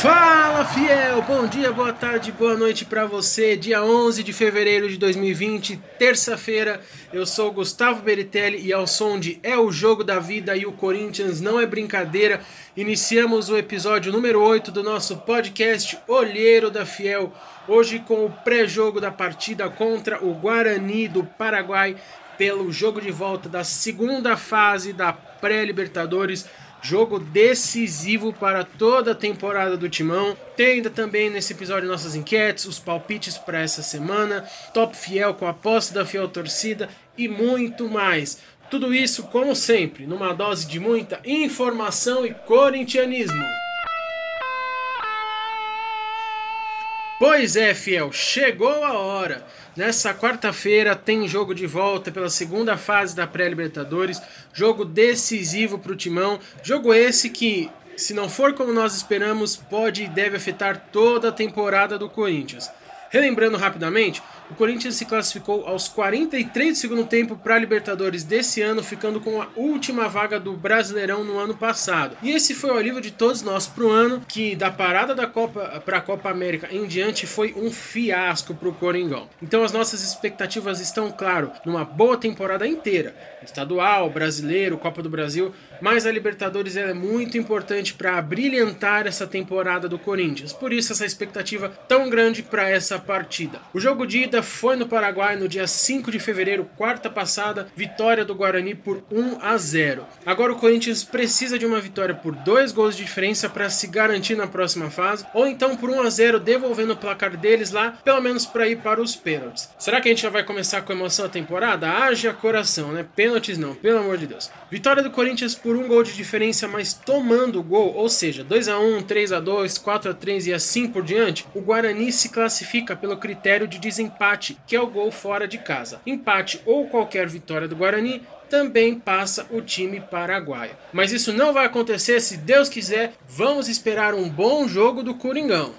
Fala fiel, bom dia, boa tarde, boa noite para você. Dia 11 de fevereiro de 2020, terça-feira. Eu sou Gustavo Beritelli e ao som de É o jogo da vida e o Corinthians não é brincadeira. Iniciamos o episódio número 8 do nosso podcast Olheiro da Fiel. Hoje com o pré-jogo da partida contra o Guarani do Paraguai pelo jogo de volta da segunda fase da pré-Libertadores Jogo decisivo para toda a temporada do Timão. Tem ainda também nesse episódio nossas enquetes, os palpites para essa semana, top fiel com a aposta da fiel torcida e muito mais. Tudo isso, como sempre, numa dose de muita informação e corintianismo. Pois é, fiel, chegou a hora. Nessa quarta-feira tem jogo de volta pela segunda fase da pré-Libertadores, jogo decisivo para o Timão, jogo esse que, se não for como nós esperamos, pode e deve afetar toda a temporada do Corinthians. Relembrando rapidamente, o Corinthians se classificou aos 43 do segundo tempo para a Libertadores desse ano, ficando com a última vaga do Brasileirão no ano passado. E esse foi o alívio de todos nós para o ano, que da parada da Copa para a Copa América em diante foi um fiasco para o Coringão. Então as nossas expectativas estão, claro, numa boa temporada inteira, estadual, brasileiro, Copa do Brasil, mas a Libertadores é muito importante para brilhantar essa temporada do Corinthians. Por isso essa expectativa tão grande para essa partida. O jogo de ida foi no Paraguai no dia 5 de fevereiro, quarta passada, vitória do Guarani por 1 a 0. Agora o Corinthians precisa de uma vitória por dois gols de diferença para se garantir na próxima fase, ou então por 1 a 0 devolvendo o placar deles lá, pelo menos para ir para os pênaltis. Será que a gente já vai começar com emoção a temporada? Haja coração, né? Pênaltis não, pelo amor de Deus. Vitória do Corinthians por um gol de diferença, mas tomando o gol, ou seja, 2 a 1, 3 a 2, 4 a 3 e assim por diante, o Guarani se classifica pelo critério de desempate empate, que é o gol fora de casa. Empate ou qualquer vitória do Guarani também passa o time paraguaio. Mas isso não vai acontecer se Deus quiser. Vamos esperar um bom jogo do Coringão.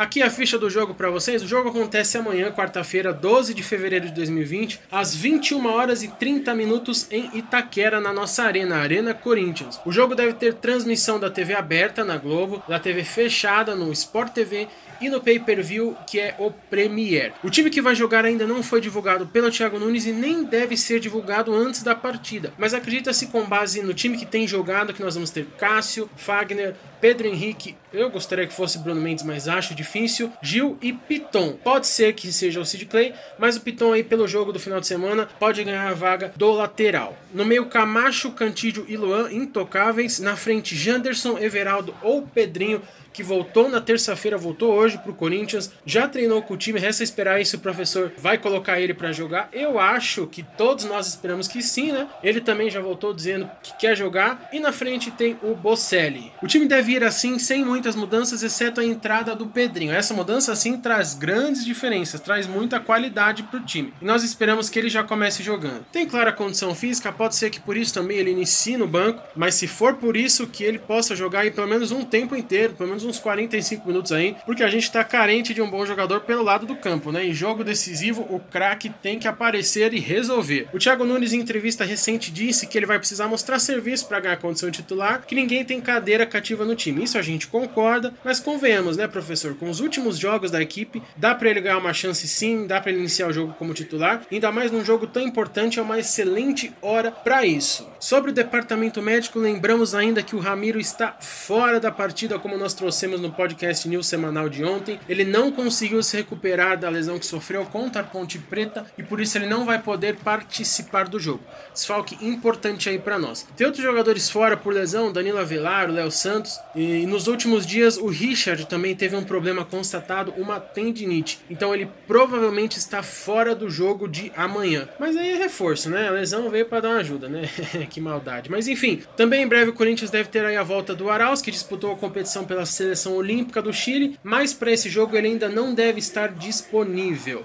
Aqui a ficha do jogo para vocês. O jogo acontece amanhã, quarta-feira, 12 de fevereiro de 2020, às 21 horas e 30 minutos em Itaquera, na nossa arena, Arena Corinthians. O jogo deve ter transmissão da TV aberta na Globo, da TV fechada no Sport TV e no pay-per-view, que é o Premier. O time que vai jogar ainda não foi divulgado pelo Thiago Nunes e nem deve ser divulgado antes da partida, mas acredita-se com base no time que tem jogado que nós vamos ter Cássio, Fagner, Pedro Henrique, eu gostaria que fosse Bruno Mendes, mas acho difícil, Gil e Piton. Pode ser que seja o Sid Clay, mas o Piton aí pelo jogo do final de semana pode ganhar a vaga do lateral. No meio Camacho, Cantídio e Luan intocáveis, na frente Janderson, Everaldo ou Pedrinho que voltou na terça-feira, voltou hoje para o Corinthians, já treinou com o time, resta esperar se o professor vai colocar ele para jogar. Eu acho que todos nós esperamos que sim, né? Ele também já voltou dizendo que quer jogar. E na frente tem o Bocelli. O time deve ir assim, sem muitas mudanças, exceto a entrada do Pedrinho. Essa mudança, assim, traz grandes diferenças, traz muita qualidade para o time. E nós esperamos que ele já comece jogando. Tem clara condição física, pode ser que por isso também ele inicie no banco, mas se for por isso que ele possa jogar aí pelo menos um tempo inteiro, pelo menos menos uns 45 minutos aí, porque a gente está carente de um bom jogador pelo lado do campo, né? Em jogo decisivo, o craque tem que aparecer e resolver. O Thiago Nunes, em entrevista recente, disse que ele vai precisar mostrar serviço para ganhar condição titular, que ninguém tem cadeira cativa no time. Isso a gente concorda, mas convenhamos, né, professor? Com os últimos jogos da equipe, dá para ele ganhar uma chance sim, dá para ele iniciar o jogo como titular, ainda mais num jogo tão importante, é uma excelente hora para isso. Sobre o departamento médico, lembramos ainda que o Ramiro está fora da partida, como nós trouxemos trouxemos no podcast News semanal de ontem. Ele não conseguiu se recuperar da lesão que sofreu contra a Ponte Preta e por isso ele não vai poder participar do jogo. Desfalque importante aí para nós. Tem outros jogadores fora por lesão, Danilo Avelar, Léo Santos. E nos últimos dias o Richard também teve um problema constatado, uma tendinite. Então ele provavelmente está fora do jogo de amanhã. Mas aí é reforço, né? A lesão veio para dar uma ajuda, né? que maldade. Mas enfim, também em breve o Corinthians deve ter aí a volta do Arauz, que disputou a competição pela seleção olímpica do Chile, mas para esse jogo ele ainda não deve estar disponível.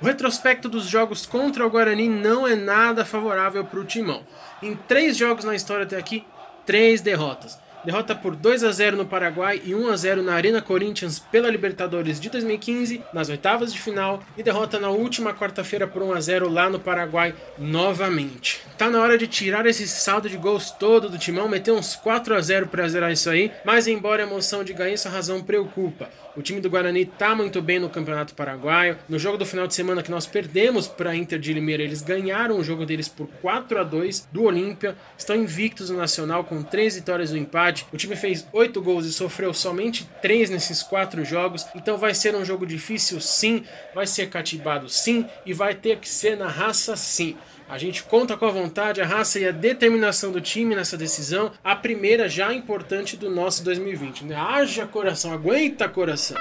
O retrospecto dos jogos contra o Guarani não é nada favorável para o Timão. Em três jogos na história até aqui, três derrotas. Derrota por 2 a 0 no Paraguai e 1 a 0 na Arena Corinthians pela Libertadores de 2015, nas oitavas de final, e derrota na última quarta-feira por 1 a 0 lá no Paraguai novamente. Tá na hora de tirar esse saldo de gols todo do timão, meter uns 4 a 0 para zerar isso aí, mas embora a emoção de ganhar essa razão preocupa. O time do Guarani tá muito bem no Campeonato Paraguaio. No jogo do final de semana que nós perdemos para Inter de Limeira, eles ganharam o jogo deles por 4 a 2 do Olímpia. Estão invictos no Nacional com 3 vitórias no empate. O time fez 8 gols e sofreu somente 3 nesses 4 jogos. Então vai ser um jogo difícil sim, vai ser cativado sim e vai ter que ser na raça sim. A gente conta com a vontade, a raça e a determinação do time nessa decisão, a primeira já importante do nosso 2020. Né? Haja coração, aguenta coração.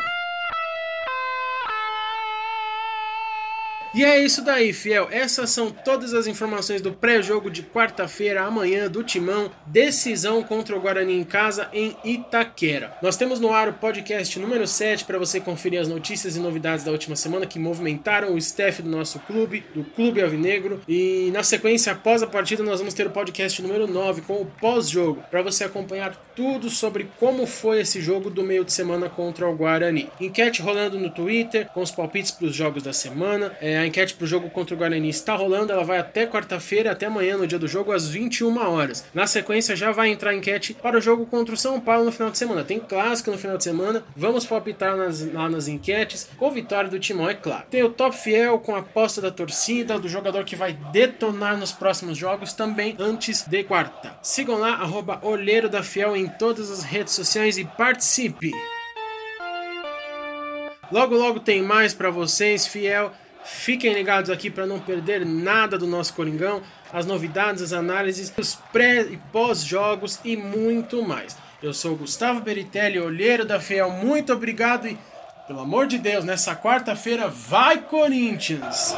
E é isso daí, fiel. Essas são todas as informações do pré-jogo de quarta-feira, amanhã, do Timão. Decisão contra o Guarani em casa, em Itaquera. Nós temos no ar o podcast número 7 para você conferir as notícias e novidades da última semana que movimentaram o staff do nosso clube, do Clube Alvinegro. E na sequência, após a partida, nós vamos ter o podcast número 9 com o pós-jogo, para você acompanhar tudo sobre como foi esse jogo do meio de semana contra o Guarani. Enquete rolando no Twitter com os palpites para os jogos da semana. É, enquete para o jogo contra o Guarani está rolando, ela vai até quarta-feira, até amanhã, no dia do jogo, às 21 horas. Na sequência, já vai entrar a enquete para o jogo contra o São Paulo no final de semana. Tem clássico no final de semana, vamos palpitar nas, lá nas enquetes, com vitória do Timão, é claro. Tem o Top Fiel com a aposta da torcida, do jogador que vai detonar nos próximos jogos, também antes de quarta. Sigam lá, arroba Olheiro da Fiel em todas as redes sociais e participe! Logo, logo tem mais para vocês, fiel. Fiquem ligados aqui para não perder nada do nosso Coringão, as novidades, as análises, os pré e pós-jogos e muito mais. Eu sou Gustavo Beritelli, olheiro da Fiel. Muito obrigado e, pelo amor de Deus, nessa quarta-feira, vai Corinthians!